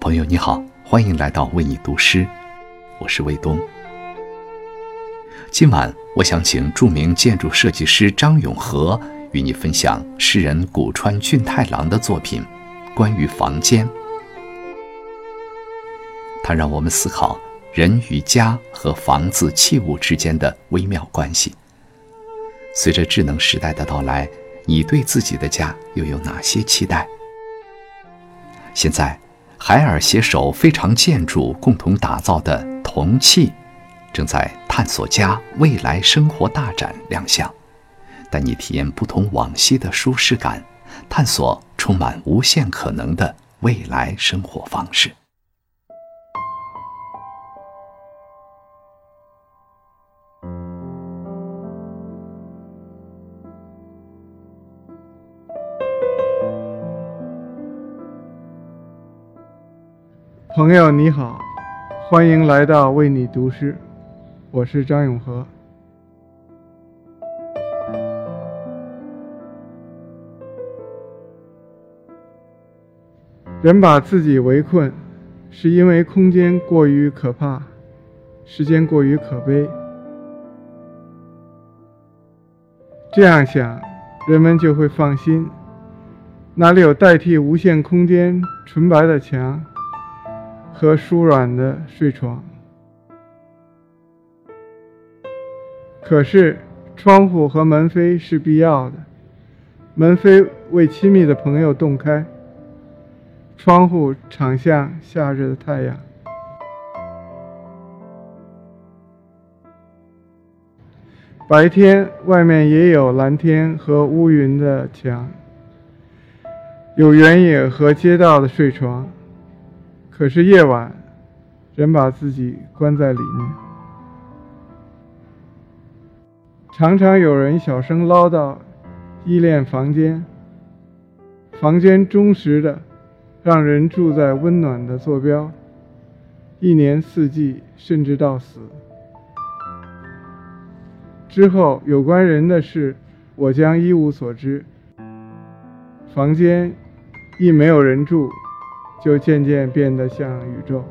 朋友你好，欢迎来到为你读诗，我是卫东。今晚我想请著名建筑设计师张永和与你分享诗人古川俊太郎的作品《关于房间》。它让我们思考人与家和房子器物之间的微妙关系。随着智能时代的到来，你对自己的家又有哪些期待？现在，海尔携手非常建筑共同打造的铜器，正在探索家未来生活大展亮相，带你体验不同往昔的舒适感，探索充满无限可能的未来生活方式。朋友你好，欢迎来到为你读诗，我是张永和。人把自己围困，是因为空间过于可怕，时间过于可悲。这样想，人们就会放心，哪里有代替无限空间纯白的墙？和舒软的睡床，可是窗户和门扉是必要的。门扉为亲密的朋友洞开，窗户敞向夏日的太阳。白天外面也有蓝天和乌云的墙，有原野和街道的睡床。可是夜晚，人把自己关在里面，常常有人小声唠叨，依恋房间。房间忠实的，让人住在温暖的坐标，一年四季，甚至到死。之后有关人的事，我将一无所知。房间，亦没有人住。就渐渐变得像宇宙。